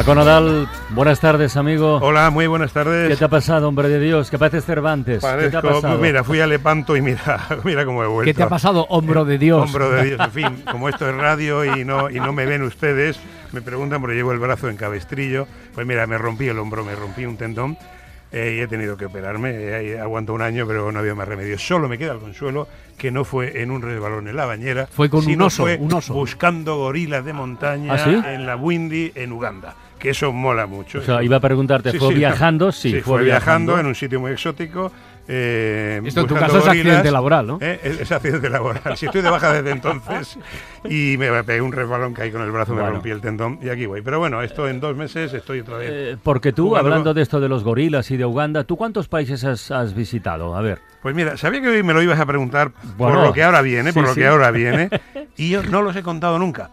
Paco Nadal, buenas tardes, amigo. Hola, muy buenas tardes. ¿Qué te ha pasado, hombre de Dios? Que pareces Cervantes. ¿Qué te ha Parezco- pasado? pues mira, fui a Lepanto y mira, mira cómo he vuelto. ¿Qué te ha pasado, hombro de Dios? Hombro de Dios, en fin, como esto es radio y no, y no me ven ustedes, me preguntan porque llevo el brazo en cabestrillo. Pues mira, me rompí el hombro, me rompí un tendón eh, y he tenido que operarme. Eh, aguanto un año, pero no había más remedio. Solo me queda el consuelo que no fue en un resbalón en la bañera. Fue con un sino oso, fue un oso. buscando gorilas de montaña ¿Ah, sí? en la Windy, en Uganda. Que eso mola mucho. O sea, iba a preguntarte, Sí, ¿fue sí, viajando? Sí, Sí, fue viajando en un sitio muy exótico. eh, Esto en tu caso es accidente laboral, ¿no? Eh, Es, es accidente laboral. Si estoy de baja desde entonces y me pegué un resbalón, caí con el brazo, me rompí el tendón y aquí voy. Pero bueno, esto en dos meses estoy otra vez. Eh, porque tú, hablando de esto de los gorilas y de Uganda, ¿tú cuántos países has, has visitado? A ver. Pues mira, sabía que hoy me lo ibas a preguntar Bueno, por lo que ahora viene, por sí, lo sí. que ahora viene, y yo no los he contado nunca.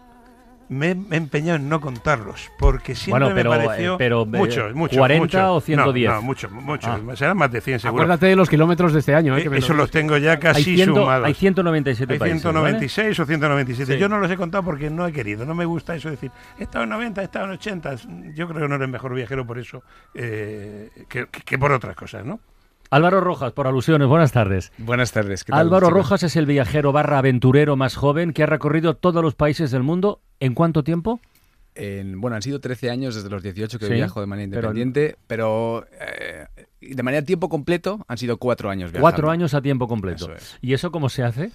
Me he me he empeñado en no contarlos, porque siempre Bueno, pero, me pareció eh, pero, eh, muchos, muchos, 40 muchos. o 110. No, no, muchos, muchos. Ah. Serán más de 100 seguro. Acuérdate de los kilómetros de este año, ¿eh? Eh, que Eso lo- los tengo ya Hay, casi ciento- sumados. hay 197 Hay países. ¿vale? 196 o 197. Sí. Yo no los he contado porque no he querido. No me gusta eso de decir, he estado en 90, he estado en 80. Yo creo que no eres mejor viajero por eso eh, que- que por otras cosas, ¿no? Álvaro Rojas, por alusiones, buenas tardes. Buenas tardes. ¿qué tal, Álvaro? Rojas es el viajero barra aventurero más joven que ha recorrido todos los países del mundo. ¿En cuánto tiempo? En- bueno, han sido 13 años desde los 18 que Sí, viajo de manera independiente, pero, eh, de manera tiempo completo han sido cuatro años viajando. Cuatro años a tiempo completo. Eso es. ¿Y eso cómo se hace?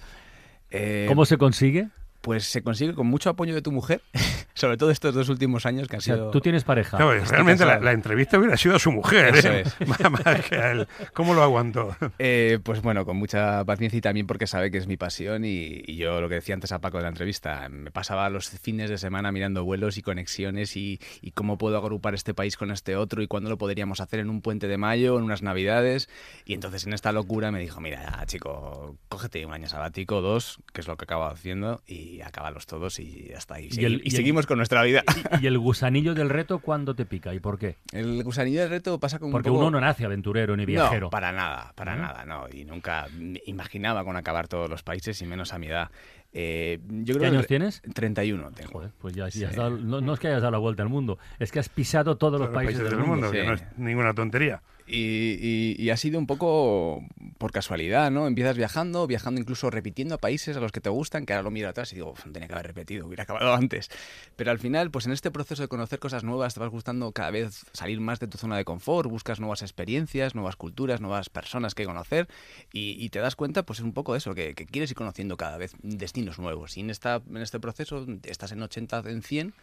Eh, ¿Cómo se consigue? Pues se consigue con mucho apoyo de tu mujer, sobre todo estos dos últimos años que han O sea, sido... tú tienes pareja. Claro, estoy realmente la, la entrevista hubiera sido a su mujer. Eso ¿eh? es. Más- más que a él. ¿Cómo lo aguantó? Eh, pues bueno, con mucha paciencia y también porque sabe que es mi pasión y, y yo lo que decía antes a Paco de la entrevista, me pasaba los fines de semana mirando vuelos y conexiones y, y cómo puedo agrupar este país con este otro y cuándo lo podríamos hacer en un puente de mayo, en unas navidades. Y entonces en esta locura me dijo, mira, chico, cógete un año sabático, dos, que es lo que acabo haciendo, y acábalos todos y hasta ahí. Y Segui- el- y, y el- seguimos con nuestra vida. ¿Y, y el gusanillo del reto cuándo te pica y por qué? El gusanillo del reto pasa con un Porque poco- uno no nace aventurero ni viajero. no, para nada, para nada, no. Y nunca me imaginaba con acabar todos los países y menos a mi edad. Eh, yo ¿Qué creo que- años tienes? 31 tengo. Joder, pues ya, ya Sí. has dado- no, no es que hayas dado la vuelta al mundo, es que has pisado todos los Todos los países, del mundo. que sí. no es ninguna tontería. Y, y- y ha sido un poco por casualidad, ¿no? Empiezas viajando, viajando incluso repitiendo a países a los que te gustan, que ahora lo miro atrás y digo, "Uf, tenía que haber repetido, hubiera acabado antes. Pero al final, pues en este proceso de conocer cosas nuevas, te vas gustando cada vez salir más de tu zona de confort, buscas nuevas experiencias, nuevas culturas, nuevas personas que conocer y, y te das cuenta, pues es un poco eso, que, que quieres ir conociendo cada vez destinos nuevos. Y en, esta, en este proceso estás en 80, en 100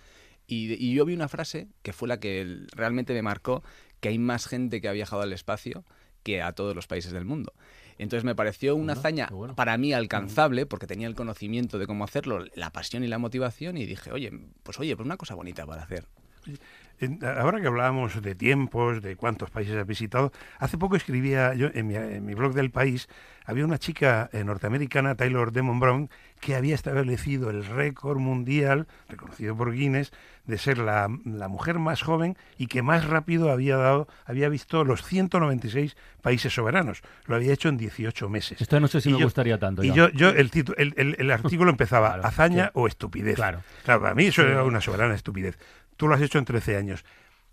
y, y yo vi una frase que fue la que realmente me marcó, que hay más gente que ha viajado al espacio que a todos los países del mundo. Entonces me pareció una hazaña bueno. para mí alcanzable, porque tenía el conocimiento de cómo hacerlo, la pasión y la motivación, y dije, oye, pues oye, pues una cosa bonita para hacer. Ahora que hablábamos de tiempos, de cuántos países has visitado, hace poco escribía yo en mi, en mi blog del país, había una chica eh, norteamericana, Taylor Demon Brown, que había establecido el récord mundial, reconocido por Guinness, de ser la, la mujer más joven y que más rápido había dado, había visto los 196 países soberanos. Lo había hecho en 18 meses. Esto no sé si Y me yo- gustaría tanto. Y ya. yo, yo el, titu- el, el- el artículo empezaba Claro, hazaña sí. o estupidez. Claro. Claro, para mí eso era una soberana estupidez. Tú lo has hecho en 13 años.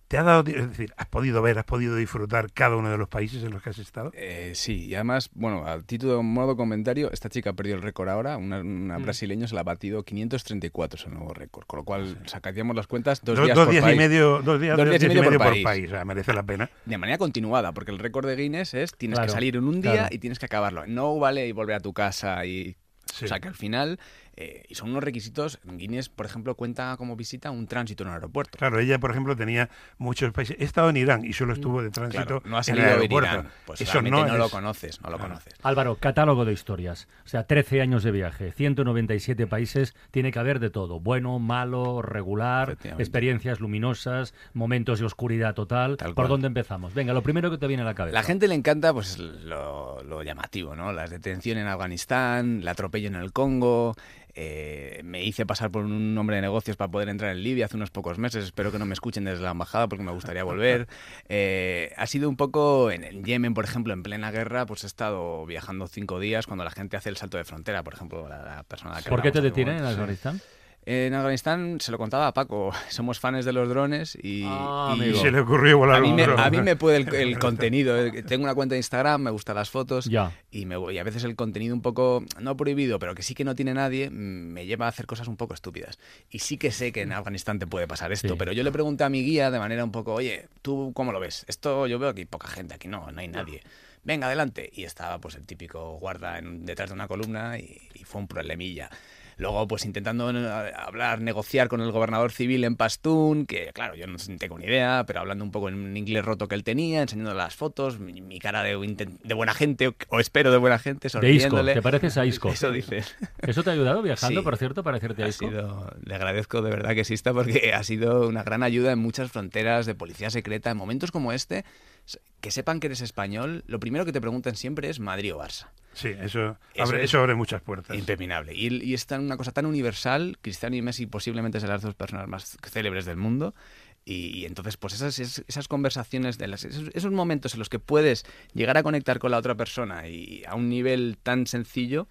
¿Te ha dado, es decir, has podido ver, has podido disfrutar cada uno de los países en los que has estado? Eh, sí, y además, bueno, a título de modo comentario, esta chica perdió el récord ahora, una, una brasileña se la ha batido 534, es el nuevo récord, con lo cual sacaríamos las cuentas dos, días, dos por días y medio, dos días, Dos días y medio por por país. país. o sea, merece la pena. de manera continuada, porque el récord de Guinness es tienes Claro, que salir en un día claro. y tienes que acabarlo. No vale y volver a tu casa y... Sí. O sea que al final Eh, y son unos requisitos. Guinness, por ejemplo, cuenta como visita un tránsito en un aeropuerto. Claro, ella, por ejemplo, tenía muchos países. He estado en Irán y solo estuvo de tránsito Claro, no ha en salido el en aeropuerto. Irán. Pues Eso no, lo es- conoces, no lo Claro. conoces. Álvaro, catálogo de historias. O sea, 13 años de viaje, 197 países, tiene que haber de todo. Bueno, malo, regular, experiencias luminosas, momentos de oscuridad total. Tal ¿Por dónde empezamos? Venga, lo primero que te viene a la cabeza. La gente le encanta pues lo, lo llamativo, ¿no? Las detenciones en Afganistán, el atropello en el Congo. Eh, me hice pasar por un hombre de negocios para poder entrar en Libia hace unos pocos meses. Espero que no me escuchen desde la embajada porque me gustaría volver. Eh, ha sido un poco en, en Yemen, por ejemplo, en plena guerra, pues he estado viajando cinco días cuando la gente hace el salto de frontera, por ejemplo, la, la persona que ¿Por qué te detienen en. Afganistán? En Afganistán se lo contaba a Paco. Somos fans de los drones y, Ah, y- se le ocurrió volar a mí, un me, dron. a mí me puede el, el contenido. eh, Tengo una cuenta de Instagram, me gustan las fotos Ya. y, me voy. Y a veces el contenido un poco, no prohibido, pero que sí que no tiene nadie, mm, me lleva a hacer cosas un poco estúpidas. Y sí que sé que en Afganistán te puede pasar esto, Sí. pero yo le pregunté a mi guía de manera un poco, oye, ¿tú cómo lo ves? Esto yo veo que hay poca gente, aquí no, no hay nadie. Venga, adelante. Y estaba pues el típico guarda en- detrás de una columna y, y fue un problemilla. Luego, pues intentando eh, hablar, negociar con el gobernador civil en Pastún, que claro, yo no tengo ni idea, pero hablando un poco en un inglés roto que él tenía, enseñando las fotos, mi, mi cara de, buena gente, o, espero de buena gente, De Isco, sonriéndole. ¿te pareces a Isco? Eso dice. ¿Eso te ha ayudado viajando, Sí. por cierto, parecerte a Ha Isco? sido, le agradezco de verdad que exista porque ha sido una gran ayuda en muchas fronteras de policía secreta. En momentos como este, que sepan que eres español, lo primero que te preguntan siempre es Madrid o Barça. Sí, eso, Eso abre, es eso abre muchas puertas. Impepinable. Y, y es tan- una cosa tan universal, Cristiano y Messi posiblemente sean las dos personas más célebres del mundo. Y, y entonces, pues esas, esas, esas conversaciones, de las, esos, esos momentos en los que puedes llegar a conectar con la otra persona y a un nivel tan sencillo,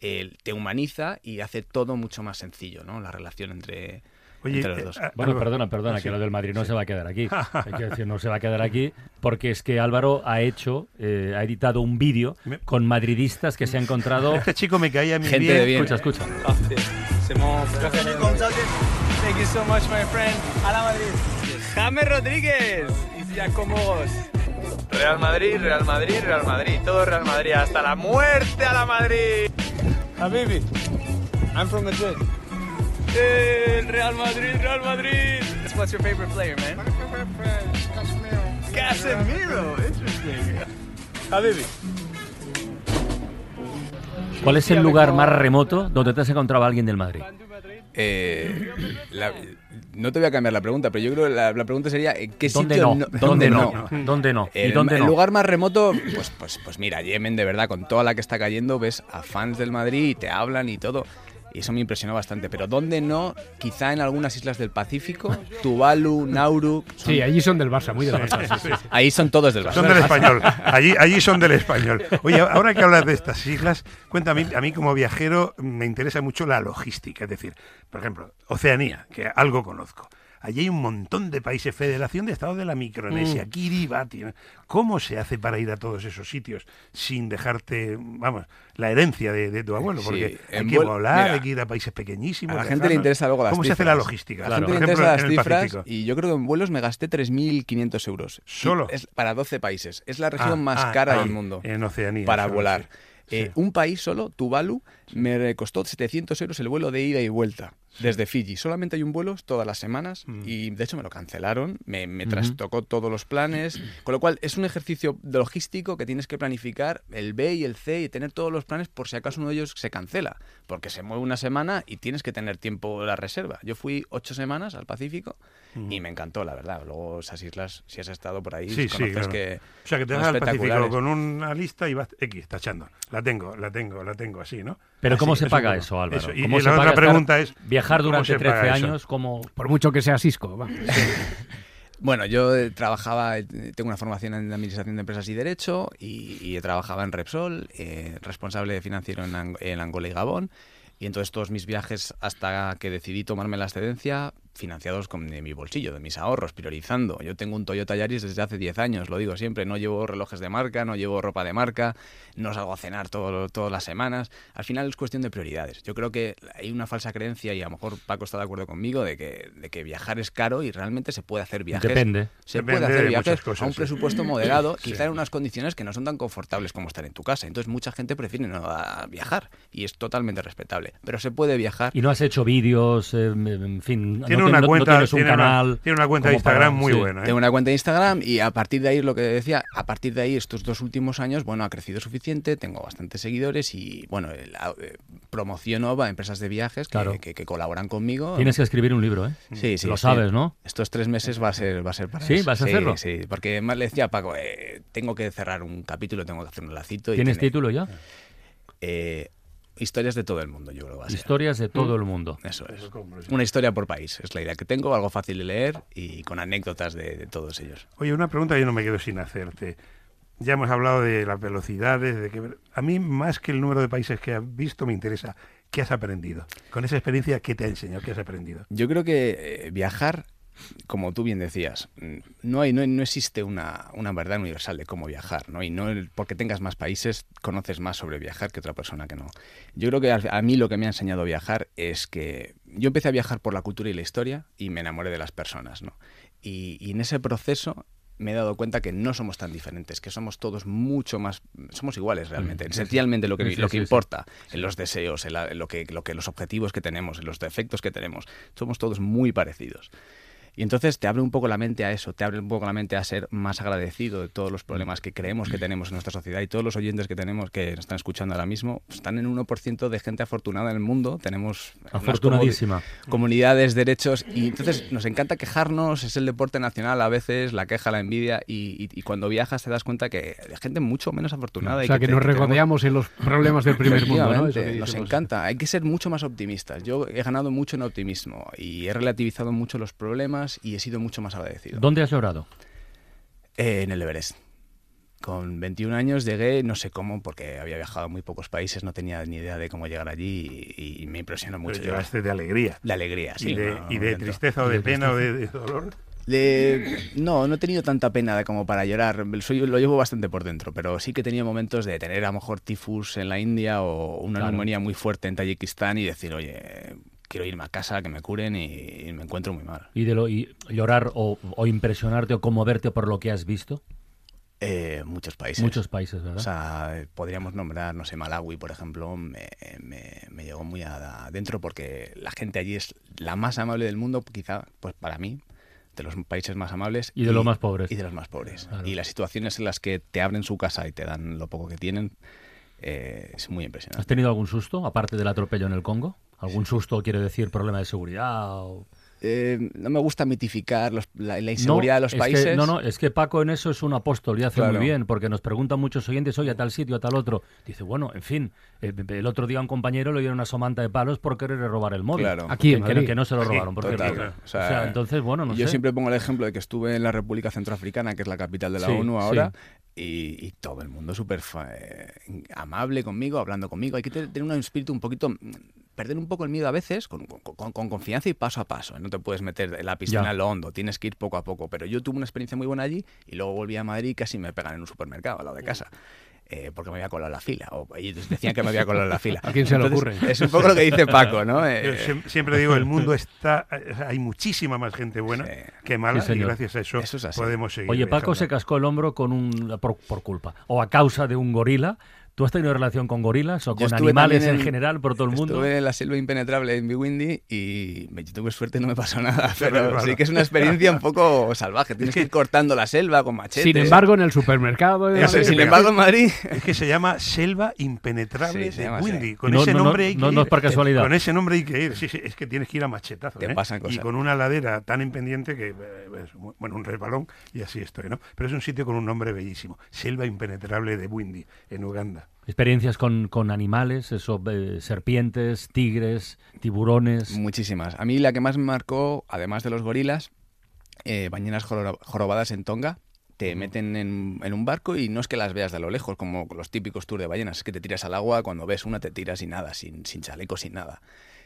eh, te humaniza y hace todo mucho más sencillo, ¿no? La relación entre, Oye, entre los eh, dos. ah, Bueno, algo- perdona, perdona, sí, que lo del Madrid no sí. se va a quedar aquí. Hay que decir, no se va a quedar aquí, porque es que Álvaro ha hecho, eh, ha editado un vídeo con madridistas que se ha encontrado. Este chico me caía muy Gente bien. de bien. Escucha, escucha. Thank you so much, my friend. A la Madrid. James Rodríguez y Giacomos. Real Madrid, Real Madrid, Real Madrid. Todo Real Madrid. Hasta la muerte a la Madrid. Habibi, I'm from Madrid. El Real Madrid, Real Madrid. What's your favorite player, man? Casemiro. Casemiro. Interesting. Habibi. ¿Cuál es el lugar más remoto donde te has encontrado a alguien del Madrid? Eh, la- no te voy a cambiar la pregunta, pero yo creo que la, la pregunta sería ¿en qué ¿Dónde sitio no? ¿Dónde no? ¿Dónde no? ¿Y El, dónde el no? lugar más remoto, pues, pues, pues mira, Yemen, de verdad, con toda la que está cayendo, ves a fans del Madrid y te hablan y todo. Y eso me impresionó bastante. Pero ¿dónde no? Quizá en algunas islas del Pacífico, Tuvalu, Nauru. son- Sí, allí son del Barça, muy del Barça. sí, sí, sí. Ahí son todos del Barça. Son del español. Allí, allí son del español. Oye, ahora que hablas de estas islas, cuéntame, a mí como viajero me interesa mucho la logística. Es decir, por ejemplo, Oceanía, que algo conozco. Allí hay un montón de países, Federación de Estados de la Micronesia, Kiribati. ¿no? ¿Cómo se hace para ir a todos esos sitios sin dejarte, vamos, la herencia de, de tu abuelo? Sí, Porque hay que volar, mira, hay que ir a países pequeñísimos. A la lejanos. gente le interesa luego las ¿Cómo se hace la logística? Gente Por le ejemplo, las en el cifras Pacífico. y yo creo que en vuelos me gasté 3.500 euros. ¿Solo? Es para 12 países. Es la región Ah, más ah, cara del mundo. En Oceanía. para volar. sí. Eh. Un país solo, Tuvalu, me costó 700 euros el vuelo de ida y vuelta desde Fiji. Solamente hay un vuelo todas las semanas Mm. y de hecho me lo cancelaron, me, me trastocó todos los planes, con lo cual es un ejercicio logístico que tienes que planificar el B y el C y tener todos los planes por si acaso uno de ellos se cancela, porque se mueve una semana y tienes que tener tiempo de la reserva. Yo fui ocho semanas al Pacífico y me encantó, la verdad. Luego esas islas, si has estado por ahí, Sí, sí, conoces claro. que O sea, que te vas al Pacífico con una lista y vas X tachando. La tengo, la tengo, la tengo así, ¿no? Pero ¿cómo se paga eso, Álvaro? Eso. Y, ¿Cómo y se la paga otra pregunta es... Viajar ¿cómo durante se 13 paga eso? años, como... Por mucho que sea Cisco. va. Bueno, yo eh, trabajaba, eh, tengo una formación en Administración de Empresas y Derecho y, y trabajaba en Repsol, eh, responsable financiero en, Ang- en Angola y Gabón. Y entonces todos mis viajes hasta que decidí tomarme la excedencia, financiados con de mi bolsillo, de mis ahorros, priorizando. Yo tengo un Toyota Yaris desde hace 10 años, lo digo siempre, no llevo relojes de marca, no llevo ropa de marca, no salgo a cenar todo- todas las semanas. Al final es cuestión de prioridades. Yo creo que hay una falsa creencia, y a lo mejor Paco está de acuerdo conmigo, de que, de que viajar es caro y realmente se puede hacer viajes. Depende. Se Depende puede hacer viajes cosas, a un sí. presupuesto moderado, Sí. quizá en unas condiciones que no son tan confortables como estar en tu casa. Entonces mucha gente prefiere no a viajar y es totalmente respetable. Pero se puede viajar. Y no has hecho vídeos, eh, en fin. Tiene no, una no- no cuenta, tienes un tiene, una- canal. tiene una cuenta de Instagram muy sí. buena. ¿eh? Tengo una cuenta de Instagram y a partir de ahí, lo que decía, a partir de ahí, estos dos últimos años, bueno, ha crecido suficiente, tengo bastantes seguidores y, bueno, eh, promociono a empresas de viajes que, Claro. que- que colaboran conmigo. Tienes que escribir un libro, ¿eh? Sí, sí. Lo sí. sabes, ¿no? Estos tres meses va a ser, va a ser para ¿Sí? eso. ¿Vas a hacerlo? Sí, porque más le decía a Paco, eh, tengo que cerrar un capítulo, tengo que hacer un lacito. y ¿Tienes tiene- título ya? eh, historias de todo el mundo, yo creo que va a ser. Historias de todo Mm. el mundo. Eso es. Una historia por país, es la idea que tengo, algo fácil de leer y con anécdotas de, de todos ellos. Oye, una pregunta yo no me quedo sin hacerte. Ya hemos hablado de las velocidades, de que a mí más que el número de países que has visto me interesa qué has aprendido. Con esa experiencia, ¿qué te ha enseñado? ¿Qué has aprendido? Yo creo que eh, viajar, como tú bien decías, mm, no, hay, no, no existe una, una verdad universal de cómo viajar, ¿no? Y no el- porque tengas más países, conoces más sobre viajar que otra persona que no. Yo creo que al- a, mí lo que me ha enseñado a viajar es que yo empecé a viajar por la cultura y la historia y me enamoré de las personas, ¿no? Y, y en ese proceso me he dado cuenta que no somos tan diferentes, que somos todos mucho más, somos iguales realmente, esencialmente lo que, Sí, sí, lo que sí, sí. importa, en los deseos, en, la- en lo, que, lo que los objetivos que tenemos, en los defectos que tenemos, somos todos muy parecidos. Y entonces te abre un poco la mente a eso, te abre un poco la mente a ser más agradecido de todos los problemas que creemos que tenemos en nuestra sociedad y todos los oyentes que tenemos que nos están escuchando ahora mismo están en un 1% de gente afortunada en el mundo, tenemos Afortunadísima. comunidades, derechos y entonces nos encanta quejarnos, es el deporte nacional a veces, la queja, la envidia y, y- y cuando viajas te das cuenta que hay gente mucho menos afortunada. O y sea, que nos regodeamos en los problemas del primer mundo, ¿no? Eso Efectivamente, que nos encanta. Hay que ser mucho más optimistas. Yo he ganado mucho en optimismo y he relativizado mucho los problemas y he sido mucho más agradecido. ¿Dónde has llorado? Eh, en el Everest. Con 21 años llegué, no sé cómo, porque había viajado a muy pocos países, no tenía ni idea de cómo llegar allí y, y me impresionó mucho. Pero llegaste de alegría. De alegría, sí. y de, no, y no de intento. tristeza o de pena o de, de dolor. De- No, no he tenido tanta pena como para llorar. Soy- lo llevo bastante por dentro, pero sí que he tenido momentos de tener a lo mejor tifus en la India o una Claro. neumonía muy fuerte en Tayikistán y decir, oye, quiero irme a casa, que me curen y, y me encuentro muy mal. ¿Y de lo y llorar o, o impresionarte o conmoverte por lo que has visto? Eh, muchos países. Muchos países, ¿verdad? O sea, podríamos nombrar, no sé, Malawi, por ejemplo, me, me- me llegó muy adentro porque la gente allí es la más amable del mundo, quizá, pues para mí, de los países más amables. Y de los más pobres. Y de los más pobres. Claro. Y las situaciones en las que te abren su casa y te dan lo poco que tienen, eh, es muy ¿Has impresionante. tenido algún susto, aparte del atropello en el Congo? ¿Algún susto quiere decir problema de seguridad? o- Eh, no me gusta mitificar los- la, la inseguridad de los es países. Que, no, no, es que Paco en eso es un apóstol y hace Claro. muy bien, porque nos preguntan muchos oyentes, oye, a tal sitio, a tal otro. Dice, bueno, en fin, eh, el otro día a un compañero le dieron una somanta de palos por quererle robar el móvil. Claro. Aquí, en que, que- no se lo robaron, por Total. cierto. O O sea, sea, entonces, bueno, no yo sé. siempre pongo el ejemplo de que estuve en la República Centroafricana, que es la capital de la Sí, ONU sí. ahora, y, y todo el mundo súper fa- eh, amable conmigo, hablando conmigo. Hay que te- tener un espíritu un poquito... mm, Perder un poco el miedo a veces, con, con- con- con confianza y paso a paso. No te puedes meter en la piscina a lo hondo, tienes que ir poco a poco. Pero yo tuve una experiencia muy buena allí y luego volví a Madrid y casi me pegan en un supermercado al lado de casa. eh, porque me había colado en la fila. O ellos decían que me había colado en la fila. ¿A quién se le ocurre? Es un poco lo que dice Paco, ¿no? Eh, siem- siempre digo, el mundo está, eh, hay muchísima más gente buena Sí. que mala Sí, y gracias a eso, Eso es así. podemos seguir. Oye, Paco se cascó el hombro con un por, por culpa o a causa de un gorila. ¿Tú has tenido relación con gorilas o con animales en, general por todo el mundo? Estuve en la selva impenetrable en Biwindi y me tuve suerte y no me pasó nada. Pero, claro. sí que es una experiencia un poco salvaje. Tienes que, ir cortando la selva con machete. Sin embargo, en el supermercado... Eso eh, sin embargo, en Madrid. Es que se llama Selva Impenetrable Sí, de. Windy. Con No, ese no, no, nombre hay que ir. no es por casualidad. Con ese nombre hay que ir. Sí, sí, es que tienes que ir a machetazo. Te ¿eh? pasan Y cosas. con una ladera tan en pendiente que, eh, bueno, un resbalón y así estoy, ¿no? Pero es un sitio con un nombre bellísimo. Selva Impenetrable de Windy, en Uganda. Experiencias con, con animales, eso, eh, serpientes, tigres, tiburones. Muchísimas. A mí la que más me marcó, además de los gorilas, eh, joro- jorobadas en Tonga. Te meten en, en un barco y no es que las veas de a lo lejos, como los típicos tours de ballenas, es que te tiras al agua, cuando ves una te tiras sin nada, sin, sin chaleco, sin nada.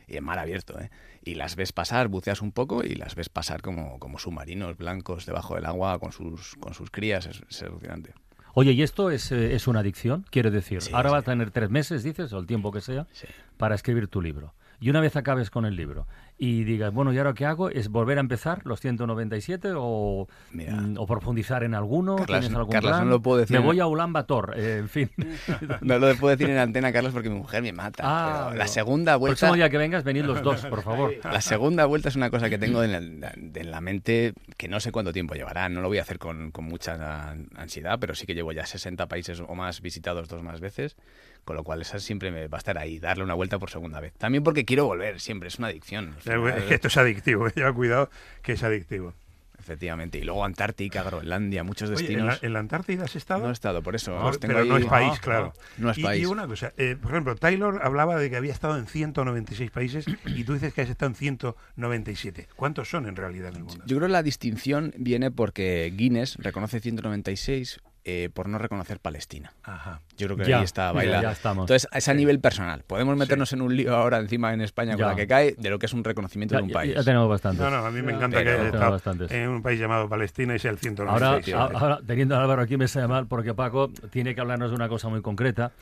y en mar abierto, ¿eh? Y las ves pasar, buceas un poco y las ves pasar como, como submarinos blancos debajo del agua con sus, con sus crías, es, es alucinante. Oye, ¿y esto es, eh, es una adicción? Quiero decir, Sí, ahora sí. vas a tener tres meses, dices, o el tiempo que sea, Sí. para escribir tu libro. Y una vez acabes con el libro y digas, bueno, ¿y ahora qué hago? ¿Es volver a empezar los 197 o, Mira. mm, o profundizar en alguno? Carlas, ¿Tienes algún Carlas, plan? no lo puedo decir Me voy a Ulan Bator, eh, en fin. No lo puedo decir en antena, Carlos, porque mi mujer me mata. Ah, pero la segunda El vuelta... próximo día que vengas, venid los dos, por favor. La segunda vuelta es una cosa que tengo en la, en la mente que no sé cuánto tiempo llevará. No lo voy a hacer con, con mucha ansiedad, pero sí que llevo ya 60 países o más visitados dos más veces, con lo cual esa siempre me va a estar ahí, darle una vuelta por segunda vez. También porque quiero volver, siempre es una adicción. Eh, final, esto es adictivo, lleva cuidado que es adictivo. Efectivamente. Y luego Antártica, Groenlandia, muchos Oye, ¿en, destinos. la, en la Antártida has estado? No he estado, por eso. Tengo pero no es país, claro. No es y, país. y una cosa, eh, por ejemplo, Taylor hablaba de que había estado en 196 países y tú dices que has estado en 197. ¿Cuántos son en realidad en el mundo? Yo creo que la distinción viene porque Guinness reconoce 196 eh, por no reconocer Palestina. Ajá. Yo creo que Ya, ahí está, ya, baila. ya estamos. Entonces, es a nivel personal. Podemos meternos en un lío ahora encima en España con Ya. la que cae de lo que es un reconocimiento Ya, de un ya- país. ya tenemos bastantes. No, no, a mí me encanta Pero- que haya Tengo estado bastantes. en un país llamado Palestina y sea el Ahora, 196. a- ahora, teniendo a Álvaro aquí me sale mal porque Paco tiene que hablarnos de una cosa muy concreta,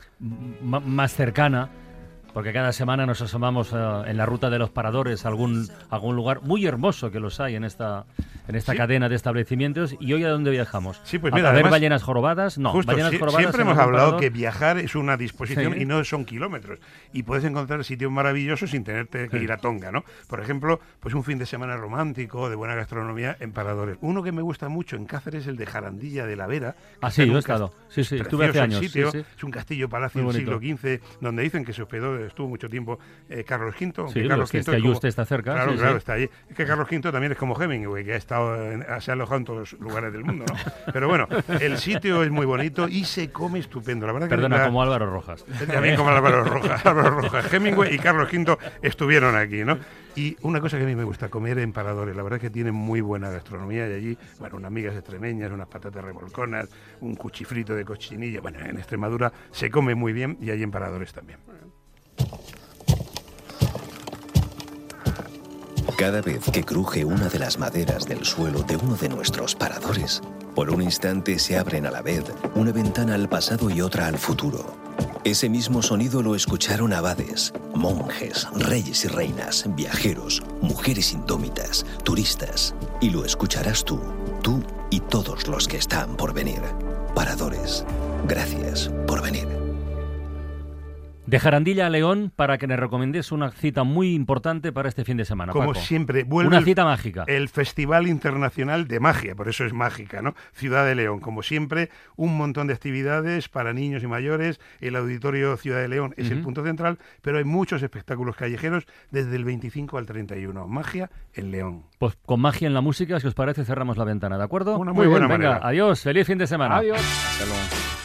más cercana, porque cada semana nos asomamos eh, en la ruta de los paradores a algún, algún lugar muy hermoso que los hay en esta, en esta Sí. cadena de establecimientos. ¿Y hoy a dónde viajamos? Sí, pues ¿A- mira, ¿A, ver ballenas jorobadas? No, Justo, ballenas sí- jorobadas siempre hemos hablado parador. que viajar es una disposición Sí. y no son kilómetros. Y puedes encontrar sitios maravillosos sin tenerte que ir a Tonga, ¿no? Por ejemplo, pues un fin de semana romántico, de buena gastronomía en paradores. Uno que me gusta mucho en Cáceres es el de Jarandilla de la Vera. Ah, sí, yo he estado. Sí, sí, estuve hace años. sitio. Es un castillo palacio Muy del siglo. XV, donde dicen que se hospedó, estuvo mucho tiempo eh, Carlos V. Sí, Carlos los que V es como- Ayuste está cerca, Claro, sí, claro, sí. está allí. Es que Carlos V también es como Hemingway, que ha estado en- se ha alojado en todos los lugares del mundo, ¿no? Pero bueno, el sitio es muy bonito y se come estupendo. La verdad que Perdona, la- como Álvaro Rojas. también como Álvaro Rojas. Álvaro Rojas, Hemingway y Carlos V estuvieron aquí, ¿no? Y una cosa que a mí me gusta, comer en paradores. La verdad es que tienen muy buena gastronomía y allí, bueno, unas migas extremeñas, unas patatas revolconas, un cuchifrito de cochinilla. Bueno, en Extremadura se come muy bien y hay en paradores también. Cada vez que cruje una de las maderas del suelo de uno de nuestros paradores, por un instante se abren a la vez una ventana al pasado y otra al futuro. Ese mismo sonido lo escucharon abades, monjes, reyes y reinas, viajeros, mujeres indómitas, turistas. Y lo escucharás tú, tú y todos los que están por venir. Paradores, gracias por venir. De Jarandilla a León para que nos recomiendes una cita muy importante para este fin de semana. Como Paco. siempre, vuelve Una el- cita mágica. El Festival Internacional de Magia, por eso es mágica, ¿no? Ciudad de León, como siempre, un montón de actividades para niños y mayores. El Auditorio Ciudad de León es el punto central, pero hay muchos espectáculos callejeros desde el 25 al 31. Magia en León. Pues con magia en la música, si os parece, cerramos la ventana, ¿de acuerdo? Una muy buena venga, manera. adiós, feliz fin de semana. Adiós. Hasta luego.